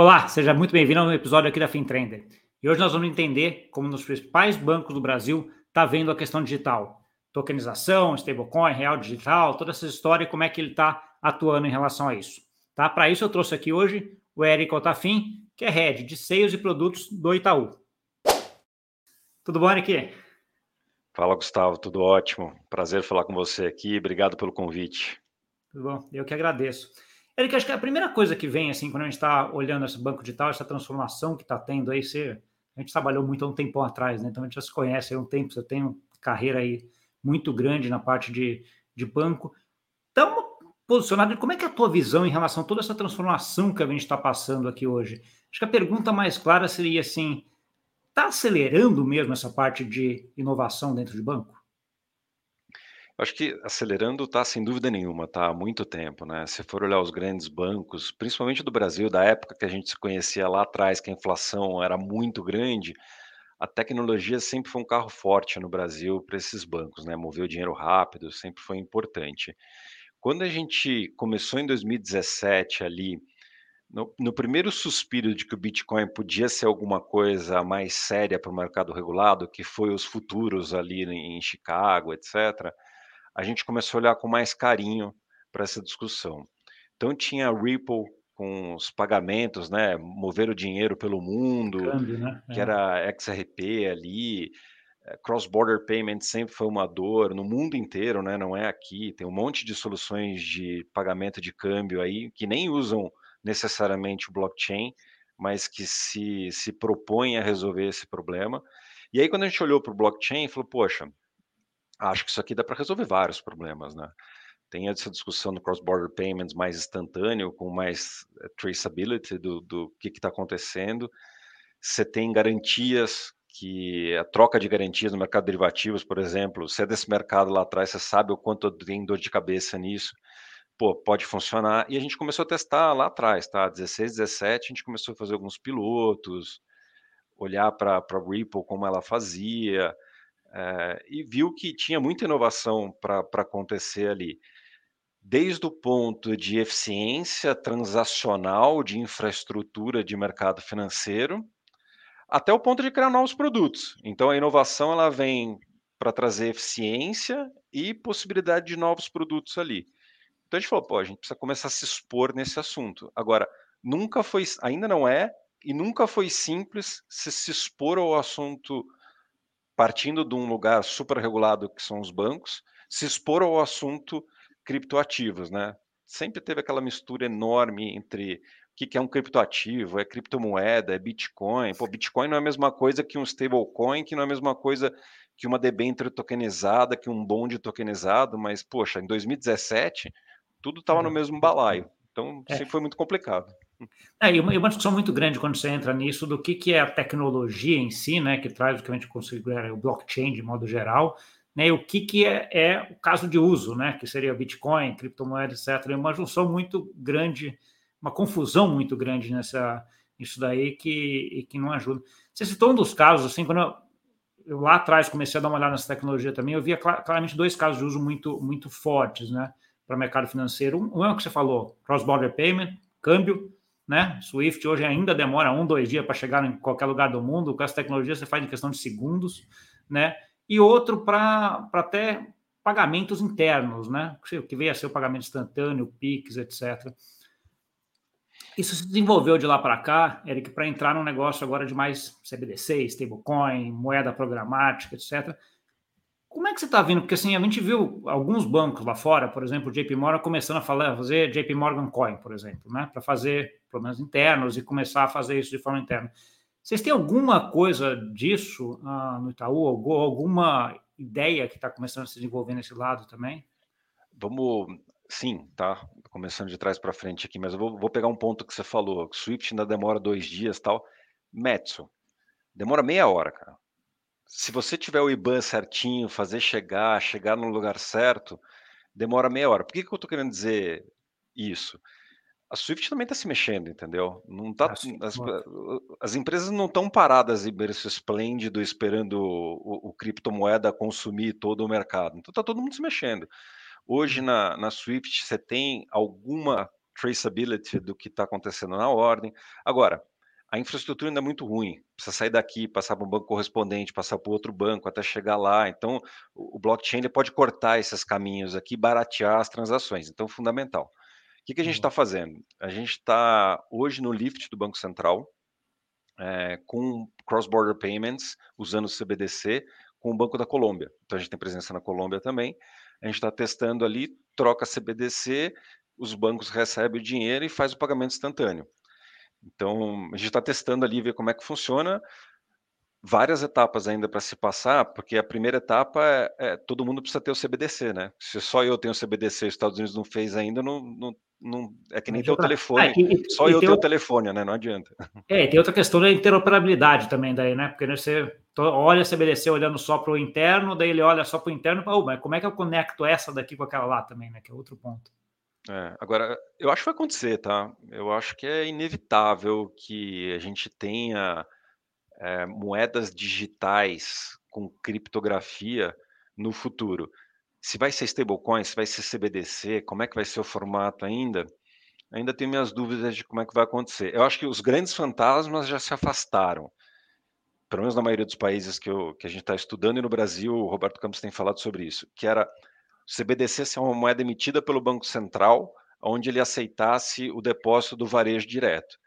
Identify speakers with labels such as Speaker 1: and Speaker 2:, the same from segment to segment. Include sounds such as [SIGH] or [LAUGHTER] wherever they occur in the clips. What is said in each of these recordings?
Speaker 1: Olá, seja muito bem-vindo a um episódio aqui da FinTrender. E hoje nós vamos entender como nos principais bancos do Brasil está vendo a questão digital. Tokenização, stablecoin, real digital, toda essa história e como é que ele está atuando em relação a isso. Tá? Para isso eu trouxe aqui hoje o Eric Otafim, que é head de seios e produtos do Itaú. Tudo bom, Eric?
Speaker 2: Fala, Gustavo, tudo ótimo. Prazer falar com você aqui. Obrigado pelo convite.
Speaker 1: Tudo bom, eu que agradeço. Eric, acho que a primeira coisa que vem, assim, quando a gente está olhando esse banco digital, essa transformação que está tendo aí, você, a gente trabalhou muito há um tempão atrás, né? Então a gente já se conhece há um tempo, você tem uma carreira aí muito grande na parte de, de banco. Estamos posicionado, como é que é a tua visão em relação a toda essa transformação que a gente está passando aqui hoje? Acho que a pergunta mais clara seria assim, está acelerando mesmo essa parte de inovação dentro de banco?
Speaker 2: Acho que acelerando está sem dúvida nenhuma, tá há muito tempo, né? Se for olhar os grandes bancos, principalmente do Brasil, da época que a gente se conhecia lá atrás, que a inflação era muito grande, a tecnologia sempre foi um carro forte no Brasil para esses bancos, né? Mover o dinheiro rápido sempre foi importante. Quando a gente começou em 2017 ali, no, no primeiro suspiro de que o Bitcoin podia ser alguma coisa mais séria para o mercado regulado, que foi os futuros ali em Chicago, etc., a gente começou a olhar com mais carinho para essa discussão. Então tinha Ripple com os pagamentos, né, mover o dinheiro pelo mundo, Câmbio, né? que é. era XRP ali, eh, cross-border payment sempre foi uma dor no mundo inteiro, né, não é aqui, tem um monte de soluções de pagamento de câmbio aí que nem usam necessariamente o blockchain, mas que se, se propõem a resolver esse problema. E aí quando a gente olhou para o blockchain, falou, poxa, Acho que isso aqui dá para resolver vários problemas, né? Tem essa discussão do cross-border payments mais instantâneo, com mais eh, traceability do, do que está acontecendo. Você tem garantias que a troca de garantias no mercado de derivativos, por exemplo, se é desse mercado lá atrás, você sabe o quanto tem dor de cabeça nisso. Pô, pode funcionar. E a gente começou a testar lá atrás, tá? 16, 17, a gente começou a fazer alguns pilotos, olhar para a Ripple como ela fazia, é, e viu que tinha muita inovação para acontecer ali, desde o ponto de eficiência transacional de infraestrutura de mercado financeiro, até o ponto de criar novos produtos. Então a inovação ela vem para trazer eficiência e possibilidade de novos produtos ali. Então a gente falou, pô, a gente precisa começar a se expor nesse assunto. Agora, nunca foi, ainda não é, e nunca foi simples se, se expor ao assunto partindo de um lugar super regulado que são os bancos, se expor ao assunto criptoativos, né? Sempre teve aquela mistura enorme entre o que é um criptoativo, é criptomoeda, é Bitcoin. Pô, Bitcoin não é a mesma coisa que um stablecoin, que não é a mesma coisa que uma debênture tokenizada, que um bonde tokenizado, mas, poxa, em 2017, tudo estava no mesmo balaio. Então, é. sempre foi muito complicado.
Speaker 1: É, e uma, discussão muito grande quando você entra nisso do que, que é a tecnologia em si, né, que traz o que a gente considera o blockchain de modo geral, né, e o que, que é, é, o caso de uso, né, que seria Bitcoin, criptomoeda, etc. É uma junção muito grande, uma confusão muito grande nessa isso daí que, que não ajuda. Você citou um dos casos, assim, quando eu, eu lá atrás comecei a dar uma olhada nessa tecnologia também, eu via claramente dois casos de uso muito, muito fortes, né, para mercado financeiro. Um, um é o que você falou, cross-border payment, câmbio, né? Swift hoje ainda demora um, dois dias para chegar em qualquer lugar do mundo. Com essa tecnologia você faz em questão de segundos, né? E outro para até pagamentos internos, né? Que veio a ser o pagamento instantâneo, PIX, etc. Isso se desenvolveu de lá para cá, Eric, para entrar num negócio agora de mais CBDC, stablecoin, moeda programática, etc. Como é que você está vendo? Porque assim, a gente viu alguns bancos lá fora, por exemplo, o JP Morgan começando a falar, fazer JP Morgan Coin, por exemplo, né? Para fazer problemas internos e começar a fazer isso de forma interna. Vocês têm alguma coisa disso ah, no Itaú? Alguma ideia que está começando a se desenvolver nesse lado também?
Speaker 2: Vamos, sim, tá começando de trás para frente aqui, mas eu vou, vou, pegar um ponto que você falou. Swift ainda demora dois dias, tal. Metso demora meia hora, cara se você tiver o IBAN certinho, fazer chegar, chegar no lugar certo, demora meia hora. Por que, que eu estou querendo dizer isso? A Swift também está se mexendo, entendeu? Não tá, as, as empresas não estão paradas em berço esplêndido esperando o, o, criptomoeda consumir todo o mercado. Então está todo mundo se mexendo. Hoje uhum. na, na Swift você tem alguma traceability do que está acontecendo na ordem. Agora, a infraestrutura ainda é muito ruim. Precisa sair daqui, passar para um banco correspondente, passar para outro banco até chegar lá. Então, o blockchain ele pode cortar esses caminhos aqui, baratear as transações. Então, fundamental. O que, que a gente está fazendo? A gente está hoje no Lift do Banco Central, é, com cross-border payments, usando o CBDC, com o Banco da Colômbia. Então, a gente tem presença na Colômbia também. A gente está testando ali, troca CBDC, os bancos recebem o dinheiro e faz o pagamento instantâneo. Então, a gente está testando ali, ver como é que funciona. Várias etapas ainda para se passar, porque a primeira etapa é, é, todo mundo precisa ter o CBDC, né? Se só eu tenho o CBDC e os Estados Unidos não fez ainda, não, não, não é que nem ter o telefone. Ah, e, só e eu tenho o telefone, né? Não adianta.
Speaker 1: É, tem outra questão da interoperabilidade também daí, né? Porque né, você olha o CBDC olhando só para o interno, daí ele olha só para o interno, oh, mas como é que eu conecto essa daqui com aquela lá também, né? Que é outro ponto.
Speaker 2: É, agora, eu acho que vai acontecer, tá? Eu acho que é inevitável que a gente tenha é, moedas digitais com criptografia no futuro. Se vai ser stablecoin, se vai ser CBDC, como é que vai ser o formato ainda? Ainda tenho minhas dúvidas de como é que vai acontecer. Eu acho que os grandes fantasmas já se afastaram. Pelo menos na maioria dos países que, eu, que a gente está estudando, e no Brasil, o Roberto Campos tem falado sobre isso, que era CBDC ser uma moeda emitida pelo Banco Central, onde ele aceitasse o depósito do varejo direto.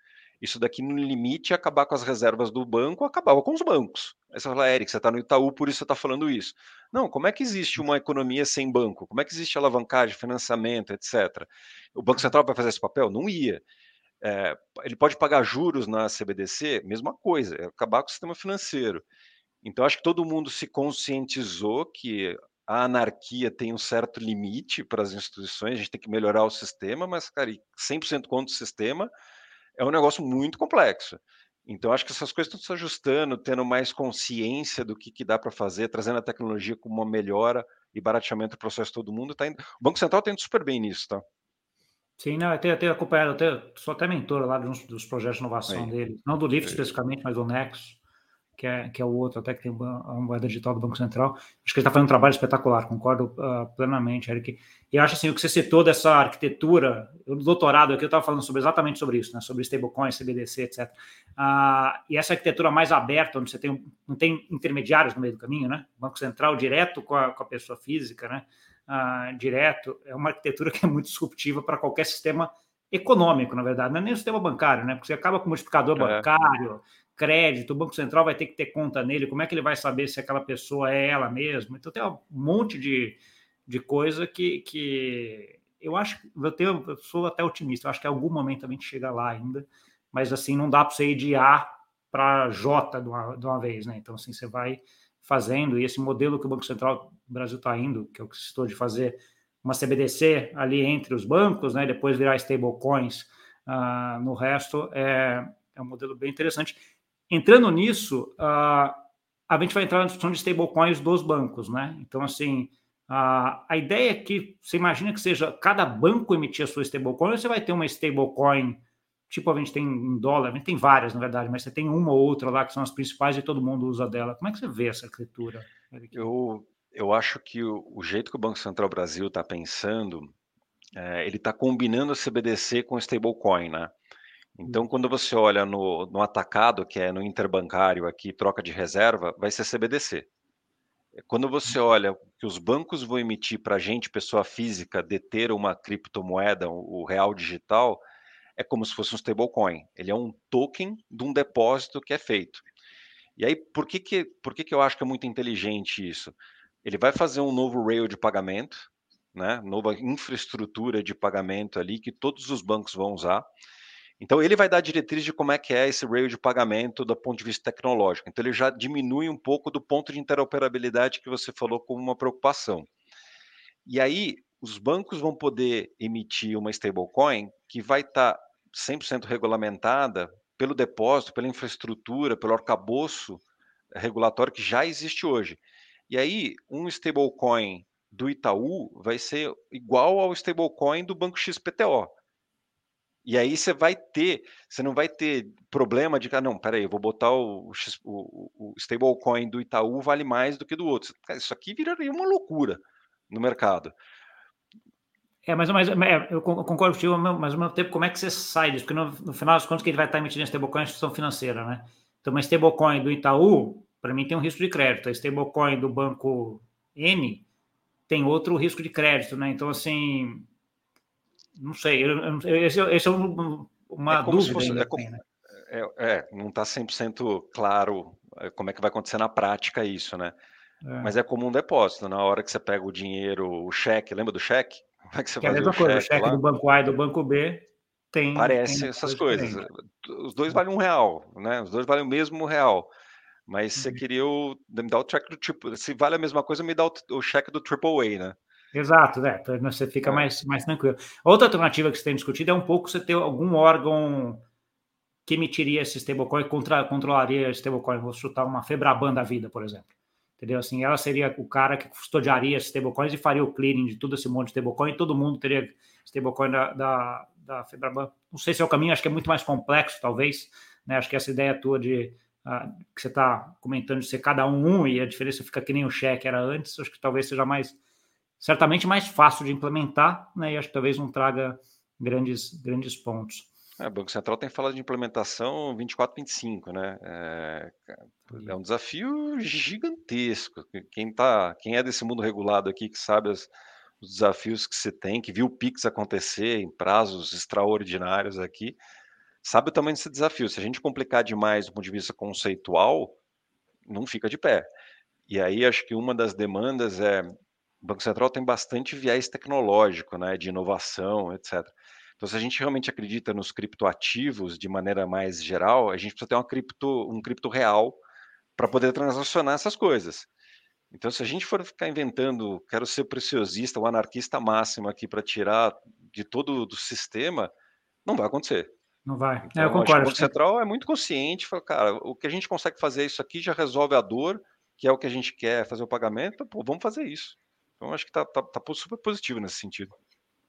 Speaker 2: Isso daqui, no limite, acabar com as reservas do banco, acabava com os bancos. Aí você fala, Eric, você está no Itaú, por isso você está falando isso. Não, como é que existe uma economia sem banco? Como é que existe alavancagem, financiamento, etc. O Banco Central vai fazer esse papel? Não ia. É, ele pode pagar juros na CBDC? Mesma coisa, é acabar com o sistema financeiro. Então, acho que todo mundo se conscientizou que a anarquia tem um certo limite para as instituições, a gente tem que melhorar o sistema, mas, cara, 100% contra o sistema é um negócio muito complexo. Então, acho que essas coisas estão se ajustando, tendo mais consciência do que, que dá para fazer, trazendo a tecnologia como uma melhora e barateamento do processo de todo mundo. Tá indo... O Banco Central está indo super bem nisso, tá?
Speaker 1: Sim, não, eu tenho, eu tenho acompanhado, eu tenho, sou até mentor lá dos, dos projetos de inovação Aí. dele, não do Lift especificamente, mas do Nexus que é, que é o outro, até que tem a moeda digital do Banco Central. Acho que ele está fazendo um trabalho espetacular, concordo uh, plenamente, Eric. E acho assim, o que você citou dessa arquitetura, o doutorado aqui eu estava falando sobre, exatamente sobre isso, né, sobre stablecoins, CBDC, etc. Uh, ah, e essa arquitetura mais aberta, onde você tem, não tem intermediários no meio do caminho, né? Banco Central direto com a, com a pessoa física, né? Uh, direto, é uma arquitetura que é muito disruptiva para qualquer sistema econômico, na verdade, não é nem o sistema bancário, né? Porque você acaba com o multiplicador é. bancário, crédito, o Banco Central vai ter que ter conta nele, como é que ele vai saber se aquela pessoa é ela mesma? Então tem um monte de, de coisa que, que eu acho eu, tenho, eu sou até otimista, eu acho que em algum momento a gente chega lá ainda, mas assim, não dá para você ir de A para J de uma, de uma vez, né? Então, assim, você vai fazendo, e esse modelo que o Banco Central do Brasil está indo, que é que estou de fazer uma CBDC ali entre os bancos, né? Depois virar stablecoins uh, no resto, é, é um modelo bem interessante. Entrando nisso, uh, a gente vai entrar na discussão de stablecoins dos bancos, né? Então, assim, uh, a ideia é que você imagina que seja cada banco emitir a sua stablecoin, ou você vai ter uma stablecoin, tipo a gente tem em dólar, a gente tem várias, na verdade, mas você tem uma ou outra lá que são as principais e todo mundo usa dela. Como é que você vê essa arquitetura?
Speaker 2: Eu, eu acho que o, o jeito que o Banco Central Brasil está pensando, é, ele está combinando a CBDC com stablecoin, né? Então, quando você olha no, no atacado, que é no interbancário aqui, troca de reserva, vai ser CBDC. Quando você uhum. olha que os bancos vão emitir para a gente, pessoa física, deter uma criptomoeda, o real digital, é como se fosse um stablecoin. Ele é um token de um depósito que é feito. E aí, por que, que, por que, que eu acho que é muito inteligente isso? Ele vai fazer um novo rail de pagamento, né? nova infraestrutura de pagamento ali que todos os bancos vão usar. Então ele vai dar a diretriz de como é que é esse rail de pagamento do ponto de vista tecnológico. Então ele já diminui um pouco do ponto de interoperabilidade que você falou como uma preocupação. E aí os bancos vão poder emitir uma stablecoin que vai estar tá 100% regulamentada pelo depósito, pela infraestrutura, pelo arcabouço regulatório que já existe hoje. E aí um stablecoin do Itaú vai ser igual ao stablecoin do Banco XPTO. E aí você vai ter, você não vai ter problema de, ah, não, peraí, eu vou botar o, o, o stablecoin do Itaú vale mais do que do outro. Isso aqui viraria uma loucura no mercado.
Speaker 1: É, mas, mas é, eu concordo contigo, mas ao mesmo tempo, como é que você sai disso? Porque no, no final das contas, quem vai estar emitindo stablecoin é instituição financeira, né? Então, uma stablecoin do Itaú, para mim, tem um risco de crédito. A stablecoin do banco N tem outro risco de crédito, né? Então, assim, não sei, esse, esse, é um, uma é dúvida. Fosse,
Speaker 2: é, como, né? é, é, não está 100% claro é, como é que vai acontecer na prática isso, né? É. Mas é como um depósito, na hora que você pega o dinheiro, o cheque, lembra do cheque?
Speaker 1: Como é que você que é a mesma coisa, o cheque, do banco A e do banco B tem.
Speaker 2: Parece tem essas coisas. Os dois valem um real, né? Os dois valem o mesmo real. Mas uhum. você queria o, me dar o cheque do tipo. Se vale a mesma coisa, me dá o, o cheque do AAA, né?
Speaker 1: Exato, né? Você fica é. mais, mais tranquilo. Outra alternativa que você tem discutido é um pouco você ter algum órgão que emitiria esse stablecoin, contra, controlaria esse stablecoin. Vou chutar uma Febraban da vida, por exemplo. Entendeu? Assim, ela seria o cara que custodiaria esses stablecoins e faria o clearing de todo esse monte de stablecoin e todo mundo teria stablecoin da, da, da Febraban. Não sei se é o caminho, acho que é muito mais complexo, talvez. Né? Acho que essa ideia tua de uh, que você está comentando de ser cada um um e a diferença fica que nem o cheque era antes, acho que talvez seja mais certamente mais fácil de implementar, né? E acho que talvez não traga grandes, grandes pontos.
Speaker 2: É, o Banco Central tem falado de implementação 24, 25, né? É, é um desafio gigantesco. Quem, tá, quem é desse mundo regulado aqui, que sabe as, os desafios que se tem, que viu o PIX acontecer em prazos extraordinários aqui, sabe o tamanho desse desafio. Se a gente complicar demais do ponto de vista conceitual, não fica de pé. E aí acho que uma das demandas é o Banco Central tem bastante viés tecnológico, né, de inovação, etc. Então, se a gente realmente acredita nos criptoativos de maneira mais geral, a gente precisa ter uma cripto, um cripto real para poder transacionar essas coisas. Então, se a gente for ficar inventando, quero ser preciosista, o anarquista máximo aqui para tirar de todo o sistema, não vai acontecer.
Speaker 1: Não vai.
Speaker 2: Então,
Speaker 1: é, eu concordo.
Speaker 2: O Banco Central é muito consciente, fala, cara, o que a gente consegue fazer isso aqui já resolve a dor, que é o que a gente quer fazer o pagamento, pô, vamos fazer isso. Então, acho que está tá, tá super positivo nesse sentido.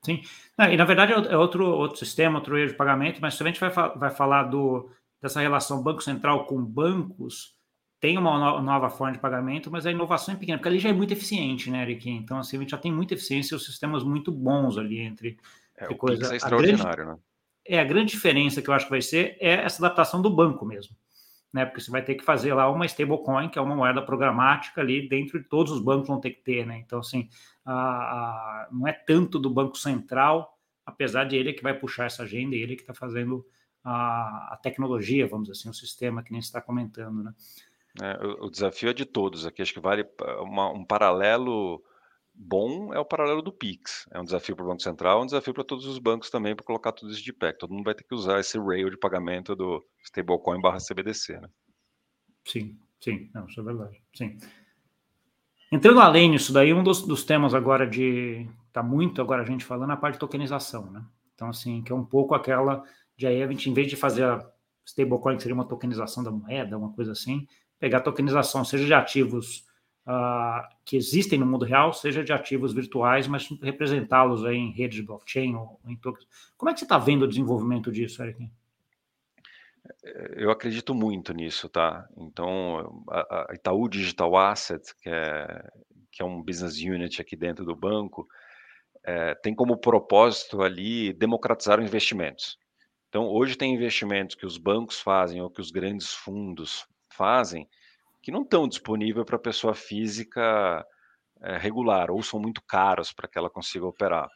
Speaker 1: Sim. E na verdade é outro, outro sistema, outro erro de pagamento, mas se a gente vai, vai falar do, dessa relação Banco Central com bancos, tem uma no, nova forma de pagamento, mas a inovação é pequena, porque ali já é muito eficiente, né, Eric? Então, assim, a gente já tem muita eficiência e os sistemas muito bons ali entre,
Speaker 2: é, entre coisas. É extraordinário, grande, né?
Speaker 1: É, a grande diferença que eu acho que vai ser é essa adaptação do banco mesmo né? Porque você vai ter que fazer lá uma stablecoin, que é uma moeda programática ali dentro de todos os bancos vão ter que ter, né? Então, assim, a, a, não é tanto do Banco Central, apesar de ele que vai puxar essa agenda, ele que está fazendo a, a, tecnologia, vamos dizer assim, o sistema que nem está comentando, né?
Speaker 2: É, o, o, desafio é de todos aqui, acho que vale uma, um paralelo bom é o paralelo do Pix. É um desafio para o Banco Central, é um desafio para todos os bancos também para colocar tudo isso de pé. Todo mundo vai ter que usar esse rail de pagamento do stablecoin barra CBDC, né?
Speaker 1: Sim, sim, não, isso é verdade. Sim. Entrando além nisso daí, um dos, dos temas agora de. Está muito agora a gente falando a parte de tokenização, né? Então, assim, que é um pouco aquela. De aí a gente, em vez de fazer a stablecoin, que seria uma tokenização da moeda, uma coisa assim, pegar a tokenização, seja de ativos uh, que existem no mundo real, seja de ativos virtuais, mas representá-los em redes de blockchain ou, em tokens. Como é que você está vendo o desenvolvimento disso, Eric?
Speaker 2: Eu acredito muito nisso, tá? Então, a, a Itaú Digital Asset, que é, que é um business unit aqui dentro do banco, é, tem como propósito ali democratizar os investimentos. Então, hoje tem investimentos que os bancos fazem ou que os grandes fundos fazem, que não estão disponíveis para a pessoa física é, regular ou são muito caros para que ela consiga operar.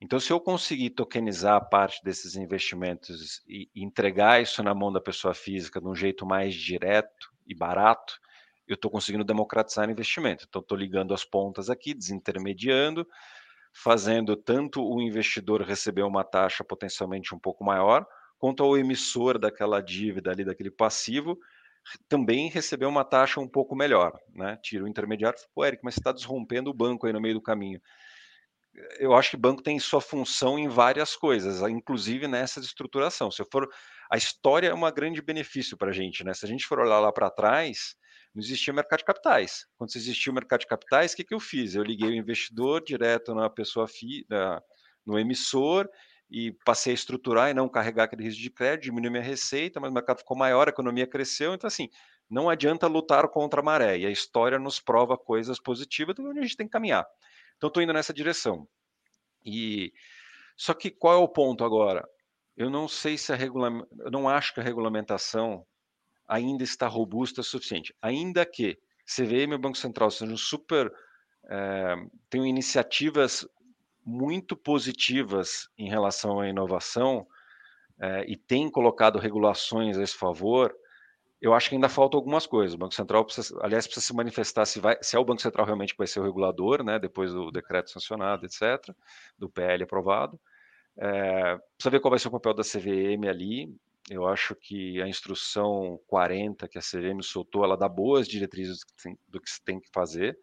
Speaker 2: Então, se eu conseguir tokenizar parte desses investimentos e entregar isso na mão da pessoa física de um jeito mais direto e barato, eu estou conseguindo democratizar o investimento. Então, estou ligando as pontas aqui, desintermediando, fazendo tanto o investidor receber uma taxa potencialmente um pouco maior, quanto ao emissor daquela dívida ali, daquele passivo, também recebeu uma taxa um pouco melhor, né? Tira o intermediário, pô, Eric, mas você está desrompendo o banco aí no meio do caminho. Eu acho que banco tem sua função em várias coisas, inclusive nessa estruturação. Se eu for, a história é um grande benefício para a gente, né? Se a gente for olhar lá para trás, não existia mercado de capitais. Quando existia o mercado de capitais, o que, que eu fiz? Eu liguei o investidor direto na pessoa fi, no emissor e passei a estruturar e não carregar aquele risco de crédito, diminuiu minha receita, mas o mercado ficou maior, a economia cresceu, então assim, não adianta lutar contra a maré, e a história nos prova coisas positivas, então a gente tem que caminhar. Então estou indo nessa direção. E só que qual é o ponto agora? Eu não sei se a regulamentação, eu não acho que a regulamentação ainda está robusta o suficiente. Ainda que CVM e o Banco Central sejam super é, tenham iniciativas muito positivas em relação à inovação é, e têm colocado regulações a esse favor, eu acho que ainda faltam algumas coisas. O Banco Central, precisa, aliás, precisa se manifestar se, vai, se é o Banco Central realmente que vai ser o regulador, né, depois do decreto sancionado, etc., do PL aprovado. É, precisa ver qual vai ser o papel da CVM ali. Eu acho que a instrução 40 que a CVM soltou, ela dá boas diretrizes do que se tem que fazer.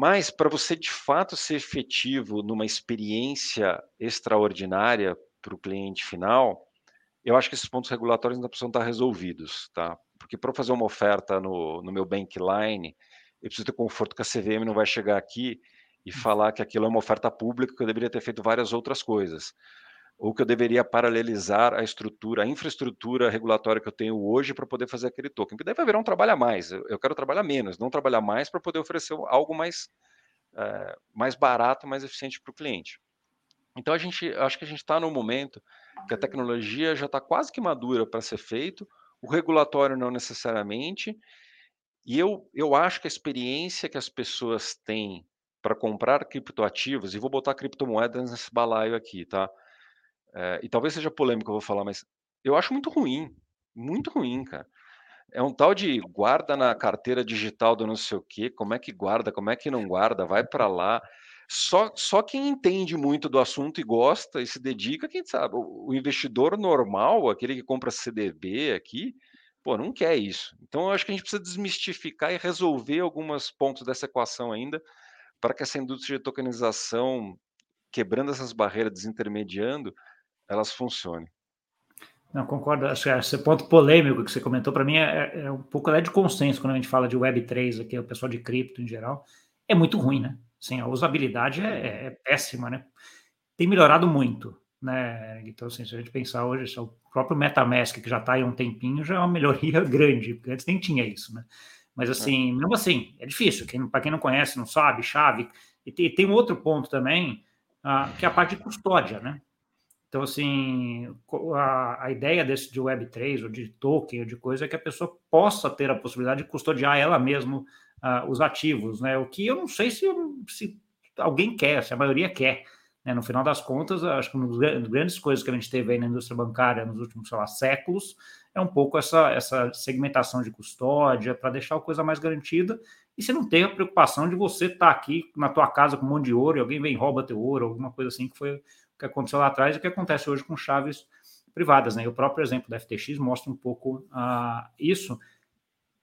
Speaker 2: Mas para você de fato ser efetivo numa experiência extraordinária para o cliente final, eu acho que esses pontos regulatórios ainda precisam estar resolvidos, tá? Porque para fazer uma oferta no, no meu bankline, eu preciso ter conforto que a CVM não vai chegar aqui e falar que aquilo é uma oferta pública, que eu deveria ter feito várias outras coisas. Ou que eu deveria paralelizar a estrutura, a infraestrutura regulatória que eu tenho hoje para poder fazer aquele token. Daí vai virar um trabalho a mais. Eu quero trabalhar menos, não trabalhar mais para poder oferecer algo mais, é, mais barato, mais eficiente para o cliente. Então a gente, acho que a gente está no momento que a tecnologia já está quase que madura para ser feito, o regulatório não necessariamente, e eu, eu acho que a experiência que as pessoas têm para comprar criptoativos, e vou botar criptomoedas nesse balaio aqui, tá? É, e talvez seja polêmico eu vou falar, mas eu acho muito ruim, muito ruim, cara. É um tal de guarda na carteira digital do não sei o quê, como é que guarda, como é que não guarda, vai para [LAUGHS] lá. Só, só quem entende muito do assunto e gosta e se dedica, quem sabe. O, o investidor normal, aquele que compra CDB aqui, pô, não quer isso. Então eu acho que a gente precisa desmistificar e resolver alguns pontos dessa equação ainda, para que essa indústria de tokenização, quebrando essas barreiras, desintermediando, elas funcionem.
Speaker 1: Não, concordo. Acho que esse ponto polêmico que você comentou, para mim, é, é, um pouco é de consenso quando a gente fala de Web3 aqui, o pessoal de cripto em geral. É muito ruim, né? Sim, a usabilidade é, é péssima, né? Tem melhorado muito, né? Então, assim, se a gente pensar hoje, o próprio MetaMask, que já está aí há um tempinho, já é uma melhoria [LAUGHS] grande, porque antes nem tinha isso, né? Mas, é. assim, mesmo assim, é difícil. Para quem não conhece, não sabe, chave. E tem, tem um outro ponto também, uh, que é a parte de custódia, né? Então, assim, a, a, ideia desse de Web3 ou de token ou de coisa é que a pessoa possa ter a possibilidade de custodiar ela mesma uh, os ativos, né? O que eu não sei se, se alguém quer, se a maioria quer. Né? No final das contas, acho que uma das grandes coisas que a gente teve aí na indústria bancária nos últimos, sei lá, séculos é um pouco essa, essa segmentação de custódia para deixar a coisa mais garantida e você não tem a preocupação de você estar tá aqui na tua casa com um monte de ouro e alguém vem e rouba teu ouro, alguma coisa assim que foi que aconteceu lá atrás e o que acontece hoje com chaves privadas. Né? E o próprio exemplo da FTX mostra um pouco uh, isso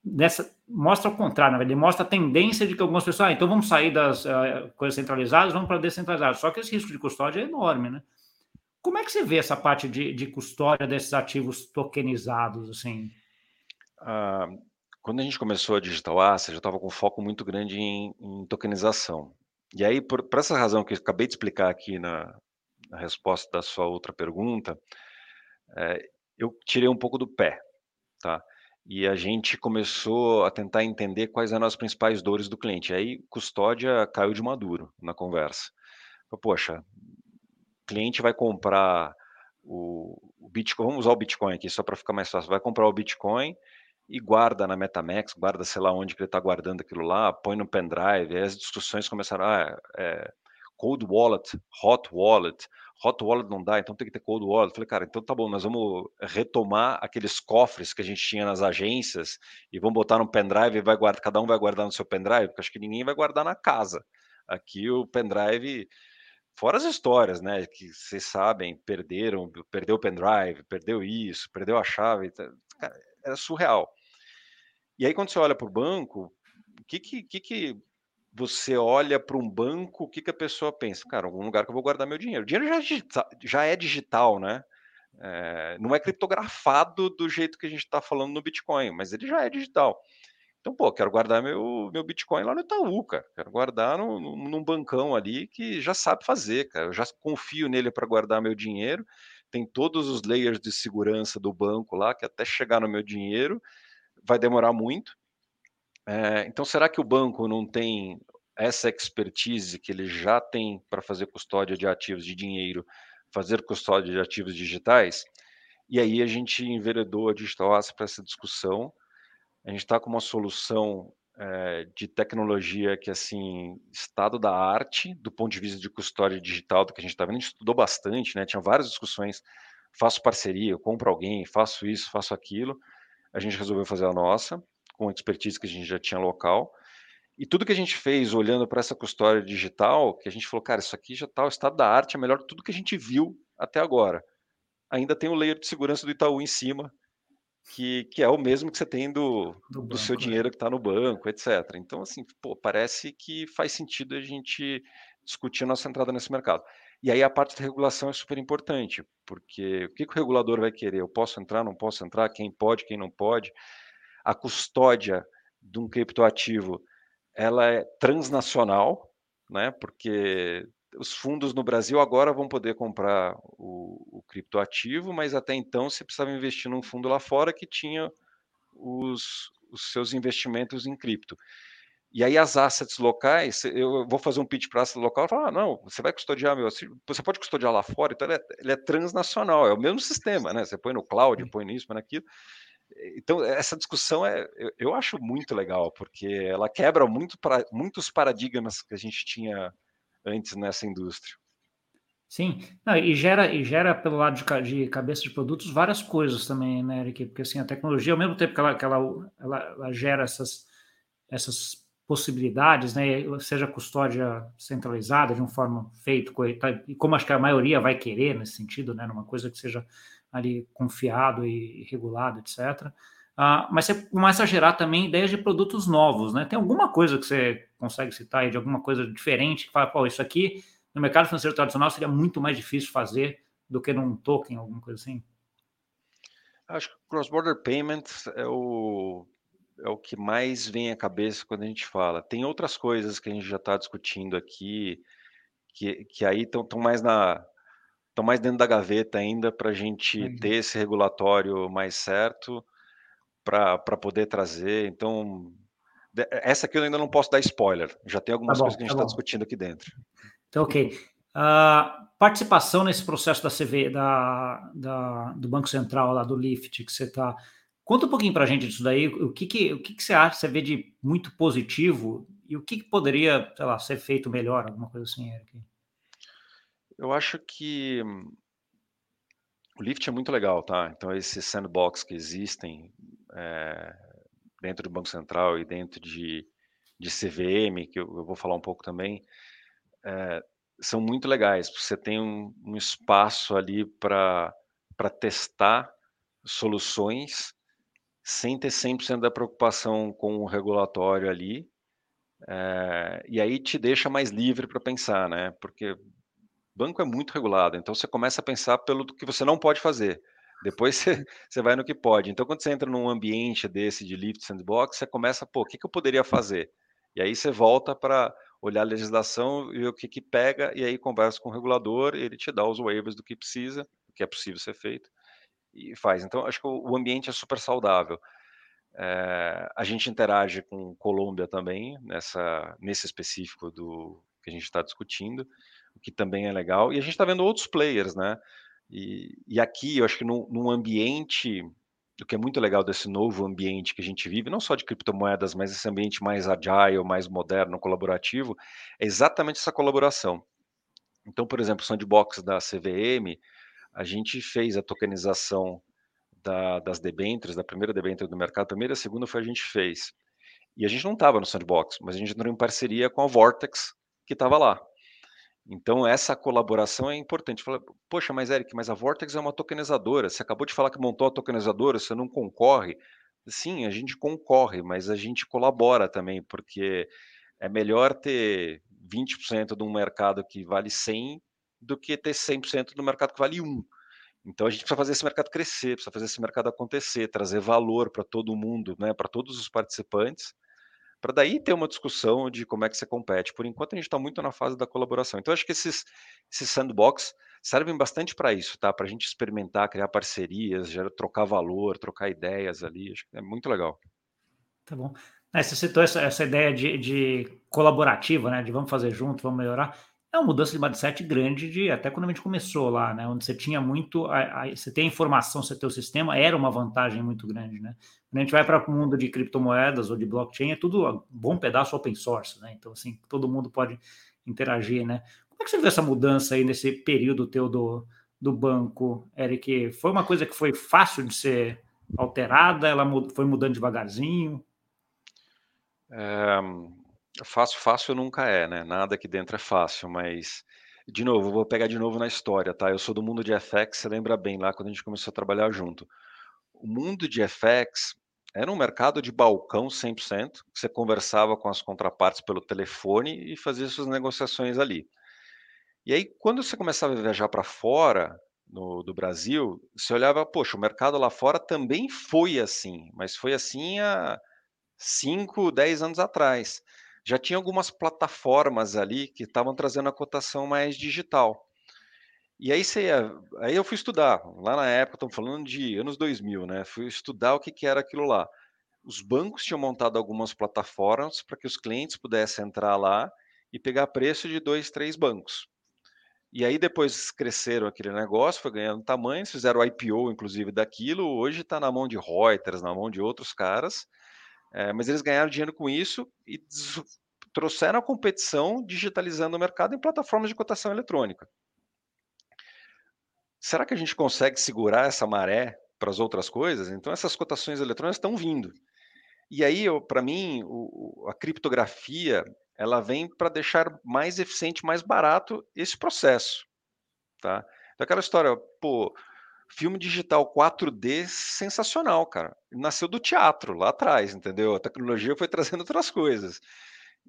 Speaker 1: nessa mostra o contrário, ele mostra a tendência de que algumas pessoas, ah, então vamos sair das uh, coisas centralizadas, vamos para descentralizadas. Só que esse risco de custódia é enorme, né? Como é que você vê essa parte de, de custódia desses ativos tokenizados, assim?
Speaker 2: Ah, quando a gente começou a Digital Asset, já estava com foco muito grande em, em tokenização. E aí, por, por, essa razão que eu acabei de explicar aqui na, na resposta da sua outra pergunta, é, eu tirei um pouco do pé, tá? e a gente começou a tentar entender quais eram as principais dores do cliente. Aí custódia caiu de maduro na conversa. Poxa, o cliente vai comprar o, Bitcoin, vamos usar o Bitcoin aqui só para ficar mais fácil, vai comprar o Bitcoin e guarda na MetaMax, guarda sei lá onde que ele está guardando aquilo lá, põe no pendrive, aí as discussões começaram, ah, é, cold wallet, hot wallet, hot wallet não dá, então tem que ter cold wallet. falei, cara, então tá bom, nós vamos retomar aqueles cofres que a gente tinha nas agências e vamos botar no pendrive e vai guardar, cada um vai guardar no seu pendrive, porque acho que ninguém vai guardar na casa. Aqui o pendrive, fora as histórias, né, que vocês sabem, perderam, perdeu o pendrive, perdeu isso, perdeu a chave, tá, cara, era surreal. E aí quando você olha para o banco, o que que, que que você olha para um banco, o que, que a pessoa pensa? Cara, algum lugar que eu vou guardar meu dinheiro. O dinheiro já é digital, já é digital né? É, não é criptografado do jeito que a gente está falando no Bitcoin, mas ele já é digital. Então, pô, quero guardar meu, meu Bitcoin lá no Itaú, cara. Quero guardar no, no, num bancão ali que já sabe fazer, cara. Eu já confio nele para guardar meu dinheiro. Tem todos os layers de segurança do banco lá, que até chegar no meu dinheiro vai demorar muito. É, então, será que o banco não tem essa expertise que ele já tem para fazer custódia de ativos de dinheiro, fazer custódia de ativos digitais. E aí a gente enveredou a Digital Asset para essa discussão. A gente está com uma solução é, de tecnologia que, assim, estado da arte, do ponto de vista de custódia digital, do que a gente está vendo, a gente estudou bastante, né? Tinha várias discussões, faço parceria, compro alguém, faço isso, faço aquilo. A gente resolveu fazer a nossa, com a expertise que a gente já tinha local. E tudo que a gente fez olhando para essa custódia digital, que a gente falou, cara, isso aqui já está o estado da arte, é melhor que tudo que a gente viu até agora. Ainda tem o layer de segurança do Itaú em cima, que, que é o mesmo que você tem do, do, do seu é. dinheiro que está no banco, etc. Então, assim, pô, parece que faz sentido a gente discutir a nossa entrada nesse mercado. E aí a parte de regulação é super importante, porque o que, que o regulador vai querer? Eu posso entrar, não posso entrar? Quem pode, quem não pode? A custódia de um criptoativo, ela é transnacional, né? Porque os fundos no Brasil agora vão poder comprar o, o criptoativo, mas até então você precisava investir num fundo lá fora que tinha os, os seus investimentos em cripto. E aí as assets locais, eu vou fazer um pitch para asset local, falar, ah, não, você vai custodiar meu, você pode custodiar lá fora, então ele é, ele é, transnacional, é o mesmo sistema, né? Você põe no cloud, põe nisso, põe naquilo. Então essa discussão é, eu, eu acho muito legal, porque ela quebra muito para, muitos paradigmas que a gente tinha antes nessa indústria.
Speaker 1: Sim, Não, e gera e gera pelo lado de, de, cabeça de produtos várias coisas também, né, Eric? Porque assim a tecnologia, ao mesmo tempo que ela, que ela, ela, ela gera essas, essas possibilidades, né, seja custódia centralizada de uma forma feita tá, e como acho que a maioria vai querer nesse sentido, né, numa coisa que seja ali confiado e regulado, etc. Uh, mas você começa a gerar também ideias de produtos novos, né? Tem alguma coisa que você consegue citar aí, de alguma coisa diferente, que fala, pô, isso aqui no mercado financeiro tradicional seria muito mais difícil fazer do que num token, alguma coisa assim?
Speaker 2: Acho que cross-border payments é o, é o que mais vem à cabeça quando a gente fala. Tem outras coisas que a gente já está discutindo aqui, que, que aí estão mais na estão mais dentro da gaveta ainda para a gente uhum. ter esse regulatório mais certo para poder trazer. Então, essa aqui eu ainda não posso dar spoiler. Já tem algumas tá bom, coisas que a gente está tá discutindo aqui dentro.
Speaker 1: Então, ok. Uh, participação nesse processo da CV, da, da, do Banco Central, lá do LIFT, que você está. Conta um pouquinho para a gente disso daí. O que, que, o que, que você acha, você vê de muito positivo e o que, que poderia, sei lá, ser feito melhor, alguma coisa assim, Eric?
Speaker 2: Eu acho que o Lift é muito legal, tá? Então, esses sandbox que existem é, dentro do Banco Central e dentro de, de CVM, que eu, eu vou falar um pouco também, é, são muito legais. Você tem um, um espaço ali para testar soluções sem ter 100% da preocupação com o regulatório ali. É, e aí te deixa mais livre para pensar, né? Porque banco é muito regulado, então você começa a pensar pelo que você não pode fazer. Depois você, [LAUGHS] você vai no que pode. Então, quando você entra num ambiente desse de lift sandbox, você começa, pô, o que, que eu poderia fazer? E aí você volta para olhar a legislação e ver o que, que pega, e aí conversa com o regulador, ele te dá os waivers do que precisa, o que é possível ser feito, e faz. Então, acho que o, ambiente é super saudável. É, a gente interage com Colômbia também, nessa, nesse específico do que a gente está discutindo o que também é legal. E a gente está vendo outros players, né? E, e aqui, eu acho que num, num, ambiente, o que é muito legal desse novo ambiente que a gente vive, não só de criptomoedas, mas esse ambiente mais agile, mais moderno, colaborativo, é exatamente essa colaboração. Então, por exemplo, o sandbox da CVM, a gente fez a tokenização da, das debêntures, da primeira debênture do mercado, a primeira e a segunda foi a gente fez. E a gente não estava no sandbox, mas a gente entrou em parceria com a Vortex, que estava lá. Então, essa colaboração é importante. Fala, Poxa, mas Eric, mas a Vortex é uma tokenizadora. Você acabou de falar que montou a tokenizadora, você não concorre? Sim, a gente concorre, mas a gente colabora também, porque é melhor ter 20% de um mercado que vale 100 do que ter 100% do mercado que vale 1. Então a gente precisa fazer esse mercado crescer, precisa fazer esse mercado acontecer, trazer valor para todo mundo, né, para todos os participantes para daí ter uma discussão de como é que você compete. Por enquanto, a gente está muito na fase da colaboração. Então, acho que esses, esses sandbox servem bastante para isso, tá? Para a gente experimentar, criar parcerias, trocar valor, trocar ideias ali. Acho que é muito legal.
Speaker 1: Tá bom. É, você citou essa, essa ideia de, de, colaborativa, né? De vamos fazer junto, vamos melhorar. É uma mudança de mindset grande de até quando a gente começou lá, né? Onde você tinha muito, a, a, você tem a informação, você tem o sistema, era uma vantagem muito grande, né? Quando a gente vai para o mundo de criptomoedas ou de blockchain, é tudo um bom pedaço open source, né? Então, assim, todo mundo pode interagir, né? Como é que você viu essa mudança aí nesse período teu do, do banco, Eric? Foi uma coisa que foi fácil de ser alterada? Ela foi mudando devagarzinho?
Speaker 2: É, fácil, fácil nunca é, né? Nada aqui dentro é fácil, mas de novo, vou pegar de novo na história, tá? Eu sou do mundo de FX, você lembra bem lá quando a gente começou a trabalhar junto. O mundo de FX era um mercado de balcão 100%, você conversava com as contrapartes pelo telefone e fazia suas negociações ali. E aí, quando você começava a viajar para fora no, do Brasil, você olhava, poxa, o mercado lá fora também foi assim, mas foi assim há 5, 10 anos atrás. Já tinha algumas plataformas ali que estavam trazendo a cotação mais digital. E aí, você ia, aí eu fui estudar, lá na época, estamos falando de anos 2000, né? Fui estudar o que, que era aquilo lá. Os bancos tinham montado algumas plataformas para que os clientes pudessem entrar lá e pegar preço de dois, três bancos. E aí depois cresceram aquele negócio, foi ganhando tamanho, fizeram IPO, inclusive, daquilo. Hoje está na mão de Reuters, na mão de outros caras. É, mas eles ganharam dinheiro com isso e trouxeram a competição digitalizando o mercado em plataformas de cotação eletrônica. Será que a gente consegue segurar essa maré para as outras coisas? Então, essas cotações eletrônicas estão vindo. E aí, para mim, o, a criptografia ela vem para deixar mais eficiente, mais barato esse processo. Tá? Então, aquela história, pô, filme digital 4D sensacional, cara. Nasceu do teatro lá atrás, entendeu? A tecnologia foi [LAUGHS] trazendo outras coisas.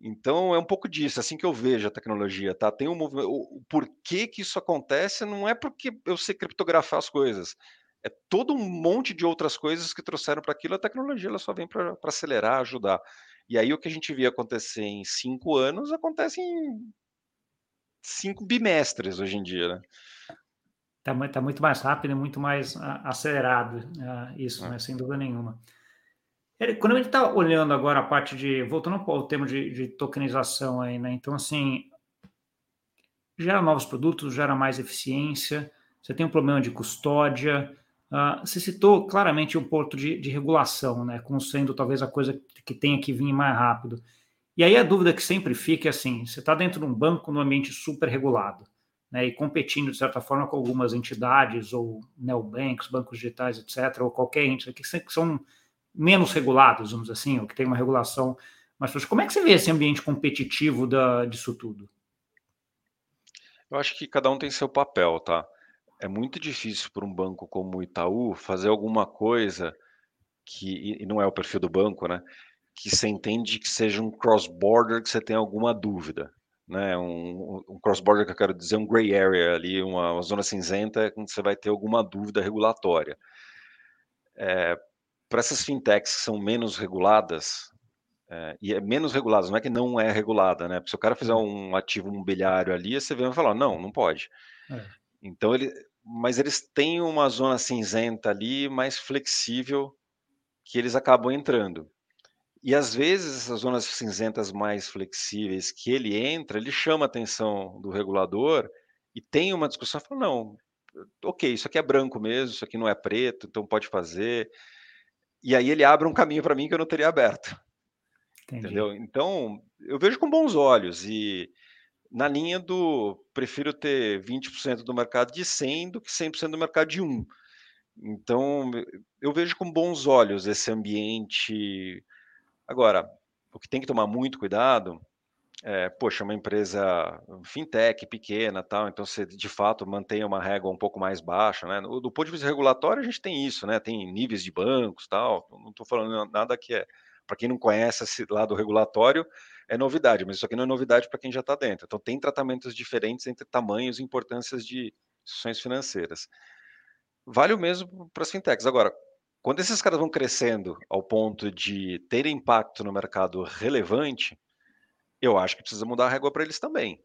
Speaker 2: Então é um pouco disso, assim que eu vejo a tecnologia, tá? Tem um movimento. O porquê que isso acontece não é porque eu sei criptografar as coisas. É todo um monte de outras coisas que trouxeram para aquilo. A tecnologia ela só vem para acelerar, ajudar. E aí o que a gente via acontecer em cinco anos acontece em cinco bimestres hoje em dia, né?
Speaker 1: Está tá muito mais rápido e muito mais acelerado uh, isso, é. né? sem dúvida nenhuma. Quando a gente está olhando agora a parte de, voltando ao tema de, de, tokenização aí, né? Então, assim, gera novos produtos, gera mais eficiência, você tem um problema de custódia, uh, você citou claramente um ponto de, de, regulação, né? Como sendo talvez a coisa que tenha que vir mais rápido. E aí a dúvida que sempre fica é assim, você está dentro de um banco num ambiente super regulado, né, e competindo, de certa forma, com algumas entidades, ou neobanks, bancos digitais, etc., ou qualquer ente que são menos regulados, vamos assim, ou que tem uma regulação mais forte. Como é que você vê esse ambiente competitivo da, disso tudo?
Speaker 2: Eu acho que cada um tem seu papel, tá? É muito difícil para um banco como o Itaú fazer alguma coisa que, e não é o perfil do banco, né? Que você entende que seja um cross-border, que você tem alguma dúvida né, um, um cross-border que eu quero dizer, um gray area ali, uma, uma zona cinzenta, onde você vai ter alguma dúvida regulatória. É, Para essas fintechs que são menos reguladas, é, e é menos reguladas, não é que não é regulada, né? Porque se o cara fizer um ativo imobiliário ali, você vem e falar, não, não pode. É. Então ele, mas eles têm uma zona cinzenta ali mais flexível que eles acabam entrando. E às vezes essas zonas cinzentas mais flexíveis que ele entra, ele chama a atenção do regulador e tem uma discussão, fala, não, ok, isso aqui é branco mesmo, isso aqui não é preto, então pode fazer. E aí ele abre um caminho para mim que eu não teria aberto. Entendi. Entendeu? Então, eu vejo com bons olhos e na linha do prefiro ter 20% do mercado de 100 do que 100% do mercado de 1. Então, eu vejo com bons olhos esse ambiente Agora, o que tem que tomar muito cuidado é, poxa, uma empresa fintech pequena, tal, então você de fato mantém uma régua um pouco mais baixa, né? Do, ponto de vista regulatório, a gente tem isso, né? Tem níveis de bancos, tal. Não estou falando nada que é para quem não conhece esse lado regulatório é novidade, mas isso aqui não é novidade para quem já está dentro. Então tem tratamentos diferentes entre tamanhos e importâncias de instituições financeiras. Vale o mesmo para as fintechs. Agora, quando esses caras vão crescendo ao ponto de ter impacto no mercado relevante, eu acho que precisa mudar a régua para eles também.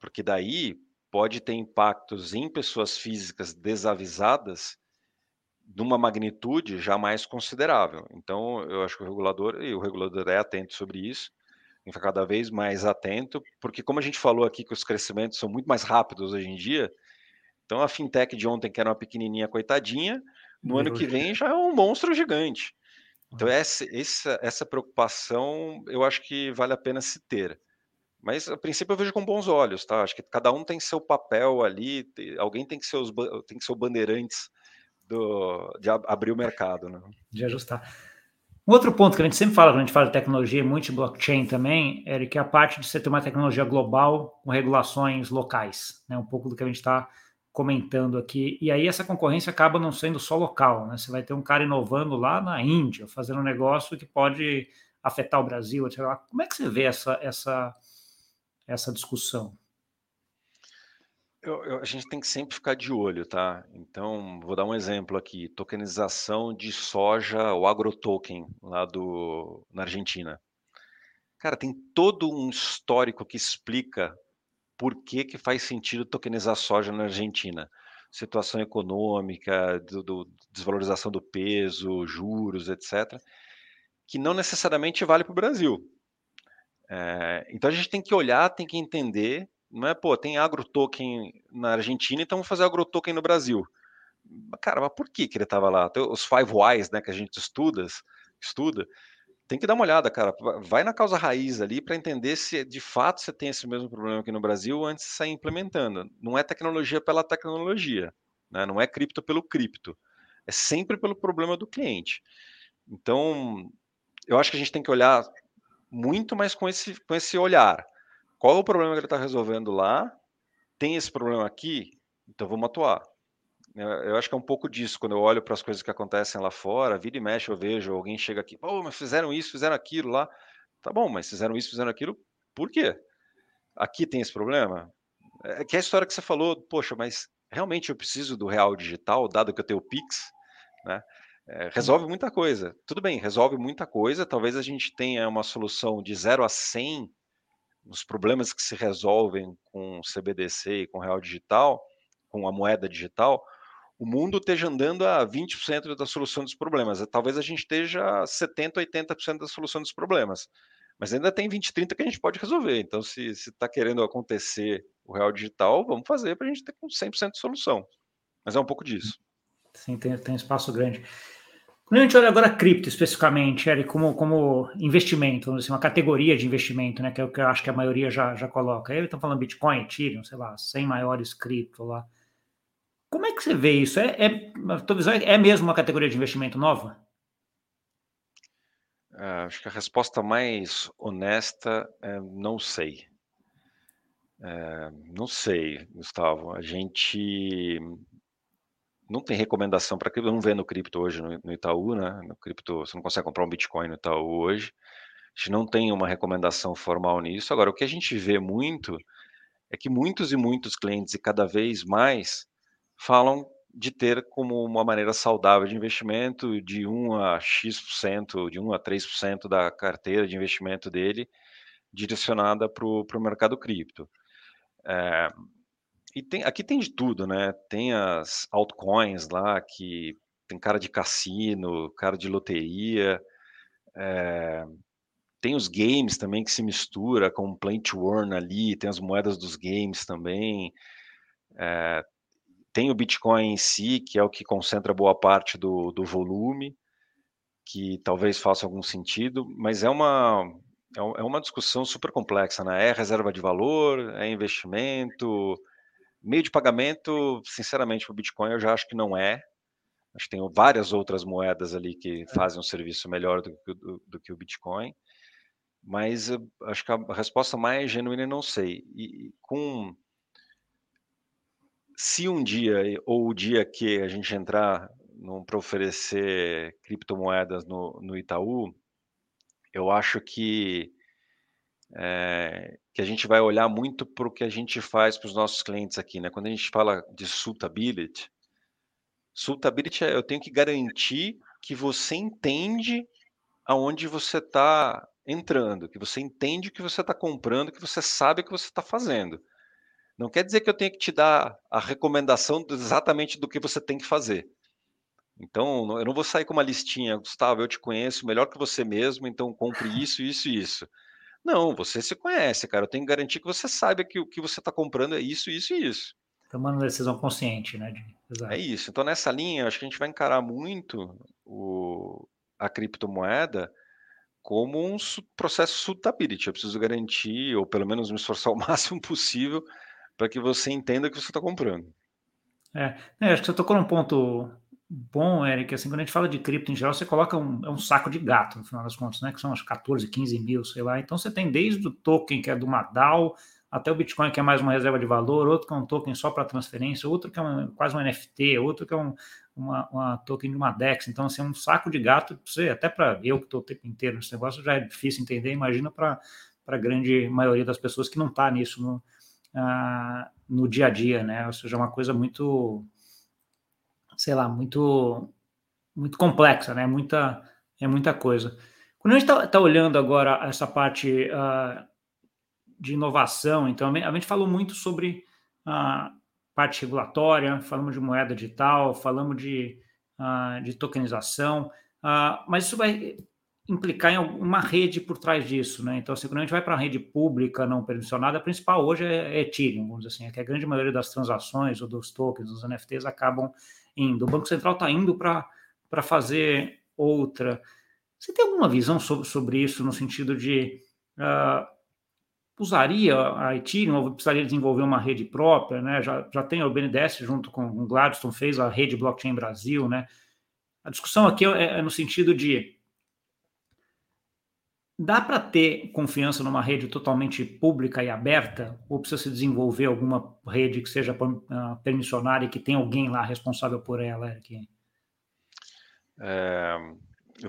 Speaker 2: Porque daí pode ter impactos em pessoas físicas desavisadas de uma magnitude já mais considerável. Então, eu acho que o regulador, e o regulador é atento sobre isso, tem que ficar cada vez mais atento, porque como a gente falou aqui que os crescimentos são muito mais rápidos hoje em dia, então a fintech de ontem, que era uma pequenininha coitadinha, no ano que vem já é um monstro gigante. Então, essa, essa, essa preocupação eu acho que vale a pena se ter. Mas, a princípio, eu vejo com bons olhos, tá? Acho que cada um tem seu papel ali, alguém tem que ser, os, tem que ser o bandeirantes do, de abrir o mercado, né?
Speaker 1: De ajustar. Um outro ponto que a gente sempre fala quando a gente fala de tecnologia, muito blockchain também, é que a parte de você ter uma tecnologia global com regulações locais, né? Um pouco do que a gente está comentando aqui. E aí essa concorrência acaba não sendo só local, né? Você vai ter um cara inovando lá na Índia, fazendo um negócio que pode afetar o Brasil, etc. Como é que você vê essa, essa, essa discussão?
Speaker 2: Eu, eu, a gente tem que sempre ficar de olho, tá? Então, vou dar um exemplo aqui: tokenização de soja, o agrotoken lá do, na Argentina. Cara, tem todo um histórico que explica por que, que faz sentido tokenizar soja na Argentina. Situação econômica, do, do, desvalorização do peso, juros, etc., que não necessariamente vale para o Brasil. É, então a gente tem que olhar, tem que entender, não é, pô, tem agrotoken na Argentina, então vamos fazer agrotoken no Brasil. Cara, mas por que, que ele estava lá? Os five whys, né, que a gente estuda, estuda, tem que dar uma olhada, cara. Vai na causa raiz ali para entender se de fato você tem esse mesmo problema aqui no Brasil antes de sair implementando. Não é tecnologia pela tecnologia, né? não é cripto pelo cripto. É sempre pelo problema do cliente. Então, eu acho que a gente tem que olhar muito mais com esse, com esse olhar. Qual é o problema que ele está resolvendo lá? Tem esse problema aqui? Então vamos atuar. Eu acho que é um pouco disso, quando eu olho para as coisas que acontecem lá fora, vira e mexe, eu vejo alguém chega aqui, pô, mas fizeram isso, fizeram aquilo lá. Tá bom, mas fizeram isso, fizeram aquilo, por quê? Aqui tem esse problema? É que é a história que você falou, poxa, mas realmente eu preciso do real digital, dado que eu tenho o Pix, né? É, resolve muita coisa. Tudo bem, resolve muita coisa. Talvez a gente tenha uma solução de 0 a 100 nos problemas que se resolvem com CBDC e com real digital, com a moeda digital, o mundo esteja andando a 20% da solução dos problemas. Talvez a gente esteja a 70%, 80% da solução dos problemas. Mas ainda tem 20, 30 que a gente pode resolver. Então, se está querendo acontecer o real digital, vamos fazer para a gente ter com 100% de solução. Mas é um pouco disso.
Speaker 1: Sim, tem, tem espaço grande. Quando a gente olha agora cripto especificamente, Eric, como, como investimento, assim, uma categoria de investimento, né, que é o que eu acho que a maioria já, já coloca. Aí estão falando Bitcoin, Ethereum, sei lá, 100 maiores cripto lá. Como é que você vê isso? É, é, a tua visão é, é mesmo uma categoria de investimento nova?
Speaker 2: É, acho que a resposta mais honesta é não sei. É, não sei, Gustavo. A gente não tem recomendação para cripto, não vê no cripto hoje no, no, Itaú, né? No cripto, você não consegue comprar um Bitcoin no Itaú hoje. A gente não tem uma recomendação formal nisso. Agora, o que a gente vê muito é que muitos e muitos clientes, e cada vez mais, falam de ter como uma maneira saudável de investimento de 1 a X%, de 1 a 3% da carteira de investimento dele direcionada para o mercado cripto. É, e tem, aqui tem de tudo, né? Tem as altcoins lá que tem cara de cassino, cara de loteria, é, tem os games também que se mistura com play to earn ali, tem as moedas dos games também, é, tem o Bitcoin em si, que é o que concentra boa parte do, do volume, que talvez faça algum sentido, mas é uma, é, é uma discussão super complexa, né? É reserva de valor, é investimento, meio de pagamento, sinceramente, para o Bitcoin eu já acho que não é. Acho que tem várias outras moedas ali que é. fazem um serviço melhor do que, do, do que o Bitcoin. Mas acho que a resposta mais genuína eu não sei. E com se um dia, ou o dia que a gente entrar para oferecer criptomoedas no, no Itaú, eu acho que, é, que a gente vai olhar muito para o que a gente faz para os nossos clientes aqui. Né? Quando a gente fala de suitability, suitability é eu tenho que garantir que você entende aonde você está entrando, que você entende o que você está comprando, que você sabe o que você está fazendo. Não quer dizer que eu tenha que te dar a recomendação exatamente do que você tem que fazer. Então, eu não vou sair com uma listinha, Gustavo, eu te conheço melhor que você mesmo, então compre isso, isso e isso. Não, você se conhece, cara. Eu tenho que garantir que você saiba que o que você está comprando é isso, isso e isso.
Speaker 1: Tomando decisão consciente, né?
Speaker 2: Exato. É isso. Então, nessa linha, acho que a gente vai encarar muito o, a criptomoeda como um processo suitability. Eu preciso garantir, ou pelo menos me esforçar o [LAUGHS] máximo possível para que você entenda que você está comprando.
Speaker 1: É, é, acho que você tocou num ponto bom, Eric, assim, quando a gente fala de cripto em geral, você coloca um, é um saco de gato, no final das contas, né? Que são as 14, 15 mil, sei lá. Então você tem desde o token que é do Madal, até o Bitcoin que é mais uma reserva de valor, outro que é um token só para transferência, outro que é quase um NFT, outro que é um, uma, uma, token de uma DEX. Então, assim, é um saco de gato, você, até para eu que estou o tempo inteiro nesse negócio, já é difícil entender, imagina para a grande maioria das pessoas que não está nisso no, no dia a dia, né? Ou seja, é uma coisa muito sei lá, muito muito complexa, né? Muita, é muita coisa. Quando a gente está tá olhando agora essa parte uh, de inovação, então a gente falou muito sobre a parte regulatória, falamos de moeda digital, falamos de, uh, de tokenização, uh, mas isso vai implicar em uma rede por trás disso, né? Então, assim, quando a gente vai para a rede pública não permissionada, a principal hoje é Ethereum, vamos dizer assim, é que a grande maioria das transações ou dos tokens, dos NFTs, acabam indo. O Banco Central está indo para fazer outra. Você tem alguma visão sobre, sobre isso, no sentido de uh, usaria a Ethereum ou precisaria desenvolver uma rede própria? Né? Já, já tem o BNDES junto com o Gladstone, fez a rede Blockchain Brasil. Né? A discussão aqui é, é no sentido de Dá para ter confiança numa rede totalmente pública e aberta? Ou precisa se desenvolver alguma rede que seja uh, permissionária e que tenha alguém lá responsável por ela, Eric?
Speaker 2: É,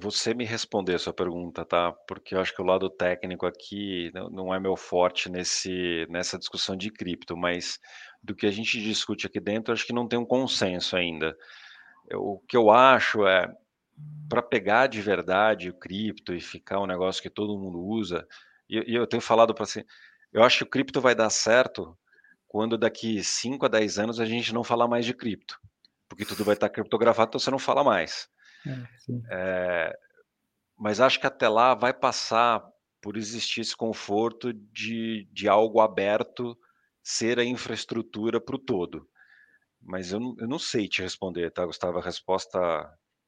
Speaker 2: você me responder a sua pergunta, tá? Porque eu acho que o lado técnico aqui não é meu forte nesse, nessa discussão de cripto, mas do que a gente discute aqui dentro, acho que não tem um consenso ainda. o que eu acho é para pegar de verdade o cripto e ficar um negócio que todo mundo usa, e, e eu tenho falado para assim, eu acho que o cripto vai dar certo quando daqui 5 a 10 anos a gente não falar mais de cripto, porque tudo vai estar criptografado, então você não fala mais. É, é, mas acho que até lá vai passar por existir esse conforto de, de algo aberto ser a infraestrutura para o todo. Mas eu não, eu não sei te responder, tá, Gustavo? A resposta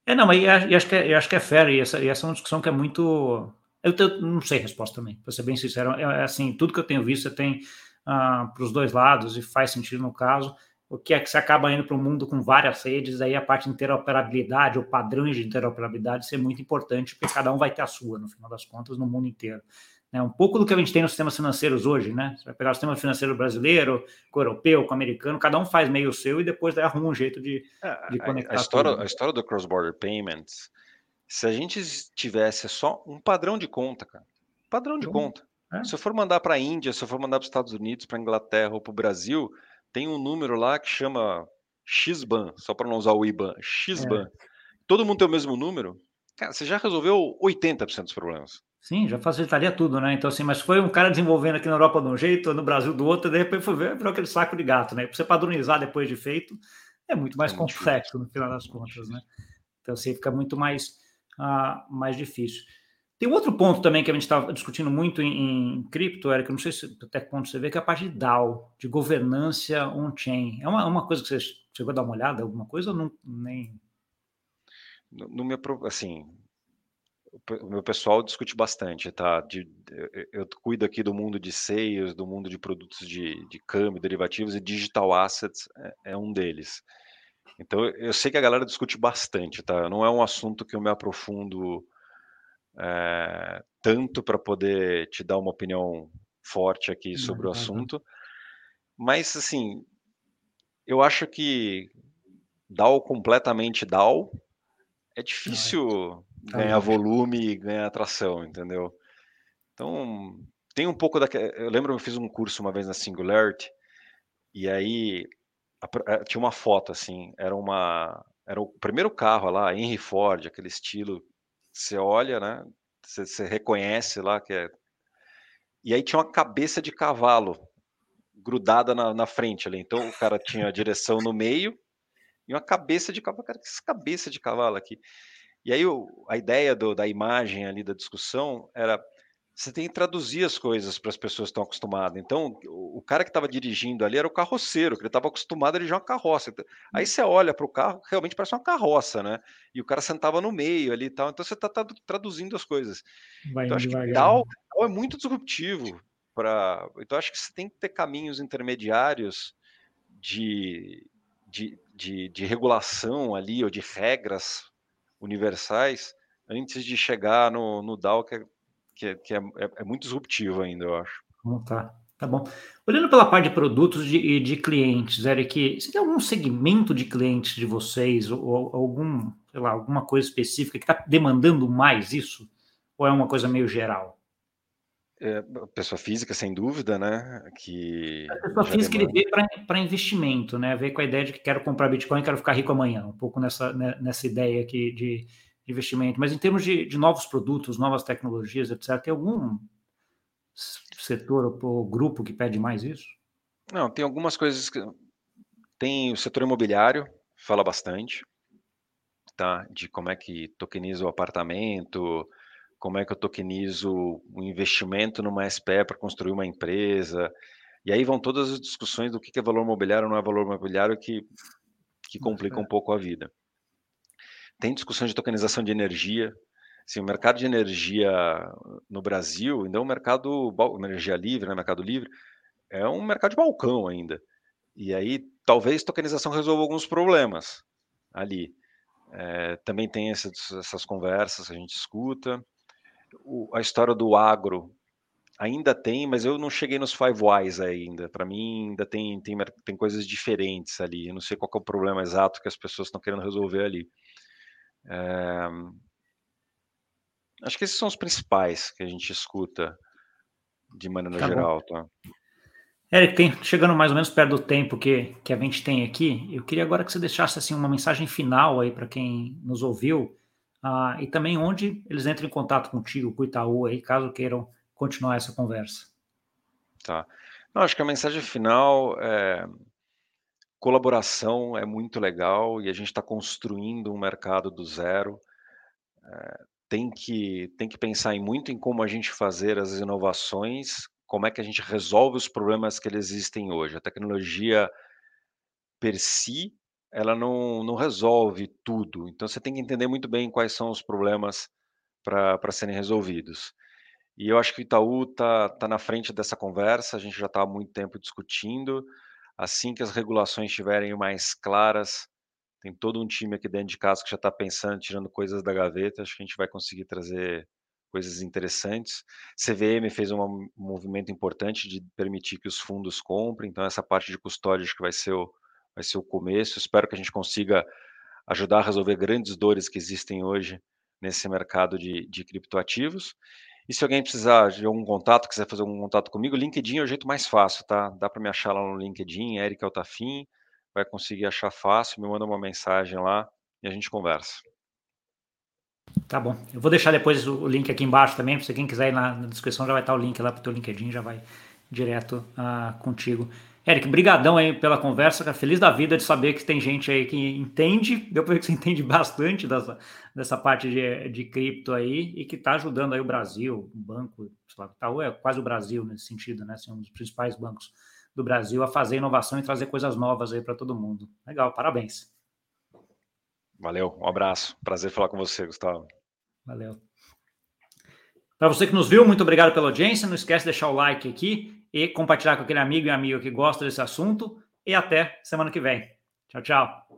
Speaker 1: é, não, mas e acho que é, acho que é fair, e essa, e essa é uma discussão que é muito. Eu, eu não sei a resposta também, para ser bem sincero. É, é, assim, tudo que eu tenho visto, você tem ah, para os dois lados, e faz sentido no caso. O que é que você acaba indo para um mundo com várias redes, aí a parte de interoperabilidade, ou padrões de interoperabilidade, ser muito importante, porque cada um vai ter a sua, no final das contas, no mundo inteiro. Né? Um pouco do que a gente tem nos sistemas financeiros hoje, né? Você vai pegar o sistema financeiro brasileiro, com o europeu, com o americano, cada um faz meio o seu e depois arruma um jeito de,
Speaker 2: é, de conectar. A história, tudo. a história do cross-border payments, se a gente tivesse só um padrão de conta, cara, padrão de conta. É. Se eu for mandar para a Índia, se eu for mandar para os Estados Unidos, para a Inglaterra ou para o Brasil, tem um número lá que chama XBAN, só para não usar o IBAN, XBAN. É. Todo mundo tem o mesmo número. Cara, você já resolveu 80% dos problemas.
Speaker 1: Sim, já facilitaria tudo, né? Então, assim, mas foi um cara desenvolvendo aqui na Europa de um jeito, no Brasil do outro, e depois foi ver, virou aquele saco de gato, né? Para você padronizar depois de feito, é muito mais é muito complexo difícil. no final das contas, né? Então, assim, fica muito mais, uh, mais difícil. Tem outro ponto também que a gente estava discutindo muito em, em cripto, Eric, eu não sei se até que ponto você vê, que é a parte de DAO, de governança on-chain. É uma, uma coisa que você chegou a dar uma olhada, alguma coisa ou não, nem...
Speaker 2: No, no meu, assim, o meu pessoal discute bastante, tá? De, eu cuido aqui do mundo de seios, do mundo de produtos de, de câmbio, derivativos e digital assets é, é, um deles. Então eu sei que a galera discute bastante, tá? Não é um assunto que eu me aprofundo é, tanto para poder te dar uma opinião forte aqui sobre o assunto, mas assim, eu acho que DAO completamente DAO é difícil ganhar volume e ganhar atração, entendeu? Então, tem um pouco da. Eu lembro eu fiz um curso uma vez na Singularity, e aí a, tinha uma foto assim, era uma. Era o primeiro carro lá, Henry Ford, aquele estilo. Você olha, né? Você, você reconhece lá que é. E aí tinha uma cabeça de cavalo grudada na, na frente ali. Então o cara tinha a direção no meio e uma cabeça de cavalo. Cara, que cabeça de cavalo aqui? E aí o, a ideia do, da imagem ali da discussão era você tem que traduzir as coisas para as pessoas que estão acostumadas. Então, o, o cara que estava dirigindo ali era o carroceiro, que ele estava acostumado a dirigir uma carroça. Então, aí você olha para o carro, realmente parece uma carroça, né? E o cara sentava no meio ali e tal. Então você está traduzindo as coisas. Vai então, acho que tal, tal é muito disruptivo. Pra... Então, acho que você tem que ter caminhos intermediários de, de, de, de regulação ali, ou de regras universais, antes de chegar no, no DAO, que é que, é, que é, é, é, muito disruptivo ainda, eu acho.
Speaker 1: tá, tá bom. Olhando pela parte de produtos e de, de, clientes, Eric, você tem algum segmento de clientes de vocês, ou, ou algum, sei lá, alguma coisa específica que está demandando mais isso? Ou é uma coisa meio geral?
Speaker 2: É, pessoa física, sem dúvida, né? Que
Speaker 1: a pessoa física demanda. ele vê para investimento, né? Vê com a ideia de que quero comprar Bitcoin, quero ficar rico amanhã, um pouco nessa, né, nessa ideia aqui de investimento. Mas em termos de, de novos produtos, novas tecnologias, etc., tem algum setor ou grupo que pede mais isso?
Speaker 2: Não, tem algumas coisas que. Tem o setor imobiliário, fala bastante, tá? De como é que tokeniza o apartamento, como é que eu tokenizo o investimento numa SPE para construir uma empresa. E aí vão todas as discussões do que é valor imobiliário ou não é valor imobiliário que, que complica um pouco a vida tem discussão de tokenização de energia. Assim, o mercado de energia no Brasil, ainda é um mercado, energia livre, né, mercado livre, é um mercado de balcão ainda. E aí, talvez tokenização resolva alguns problemas ali. É, também tem essas, essas, conversas que a gente escuta. O, a história do agro ainda tem, mas eu não cheguei nos five whys ainda. Para mim, ainda tem, tem, tem coisas diferentes ali. Eu não sei qual é o problema exato que as pessoas estão querendo resolver ali. É... Acho que esses são os principais que a gente escuta de maneira tá geral, tá?
Speaker 1: Eric, tem, chegando mais ou menos perto do tempo que, que a gente tem aqui, eu queria agora que você deixasse assim uma mensagem final aí para quem nos ouviu uh, e também onde eles entram em contato contigo, com o Itaú aí, caso queiram continuar essa conversa.
Speaker 2: Tá. Não, acho que a mensagem final é Colaboração é muito legal e a gente está construindo um mercado do zero. É, tem que, tem que pensar em muito em como a gente fazer as inovações, como é que a gente resolve os problemas que existem hoje. A tecnologia per si, ela não, não resolve tudo. Então você tem que entender muito bem quais são os problemas para serem resolvidos. E eu acho que o Itaú está tá na frente dessa conversa, a gente já está há muito tempo discutindo. Assim que as regulações estiverem mais claras, tem todo um time aqui dentro de casa que já está pensando, tirando coisas da gaveta. Acho que a gente vai conseguir trazer coisas interessantes. CVM fez um movimento importante de permitir que os fundos comprem, então essa parte de custódia acho que vai ser o, vai ser o começo. Espero que a gente consiga ajudar a resolver grandes dores que existem hoje nesse mercado de, de criptoativos. E se alguém precisar de algum contato, quiser fazer algum contato comigo, LinkedIn é o jeito mais fácil, tá? Dá para me achar lá no LinkedIn, Eric Altafim, vai conseguir achar fácil, me manda uma mensagem lá e a gente conversa.
Speaker 1: Tá bom. Eu vou deixar depois o link aqui embaixo também, se quem quiser ir na, descrição já vai estar o link lá para o teu LinkedIn, já vai direto uh, contigo. Eric, brigadão aí pela conversa, cara. Feliz da vida de saber que tem gente aí que entende, deu para ver que você [LAUGHS] entende bastante dessa, dessa parte de, de cripto aí e que está ajudando aí o Brasil, o banco, sei lá, Itaú é quase o Brasil nesse sentido, né? Assim, um dos principais bancos do Brasil a fazer inovação e trazer coisas novas aí para todo mundo. Legal, parabéns.
Speaker 2: Valeu, um abraço. Prazer falar com você, Gustavo.
Speaker 1: Valeu. Para você que nos viu, muito obrigado pela audiência. Não esquece de deixar o like aqui e compartilhar com aquele amigo e amiga que gosta desse assunto. E até semana que vem. Tchau, tchau.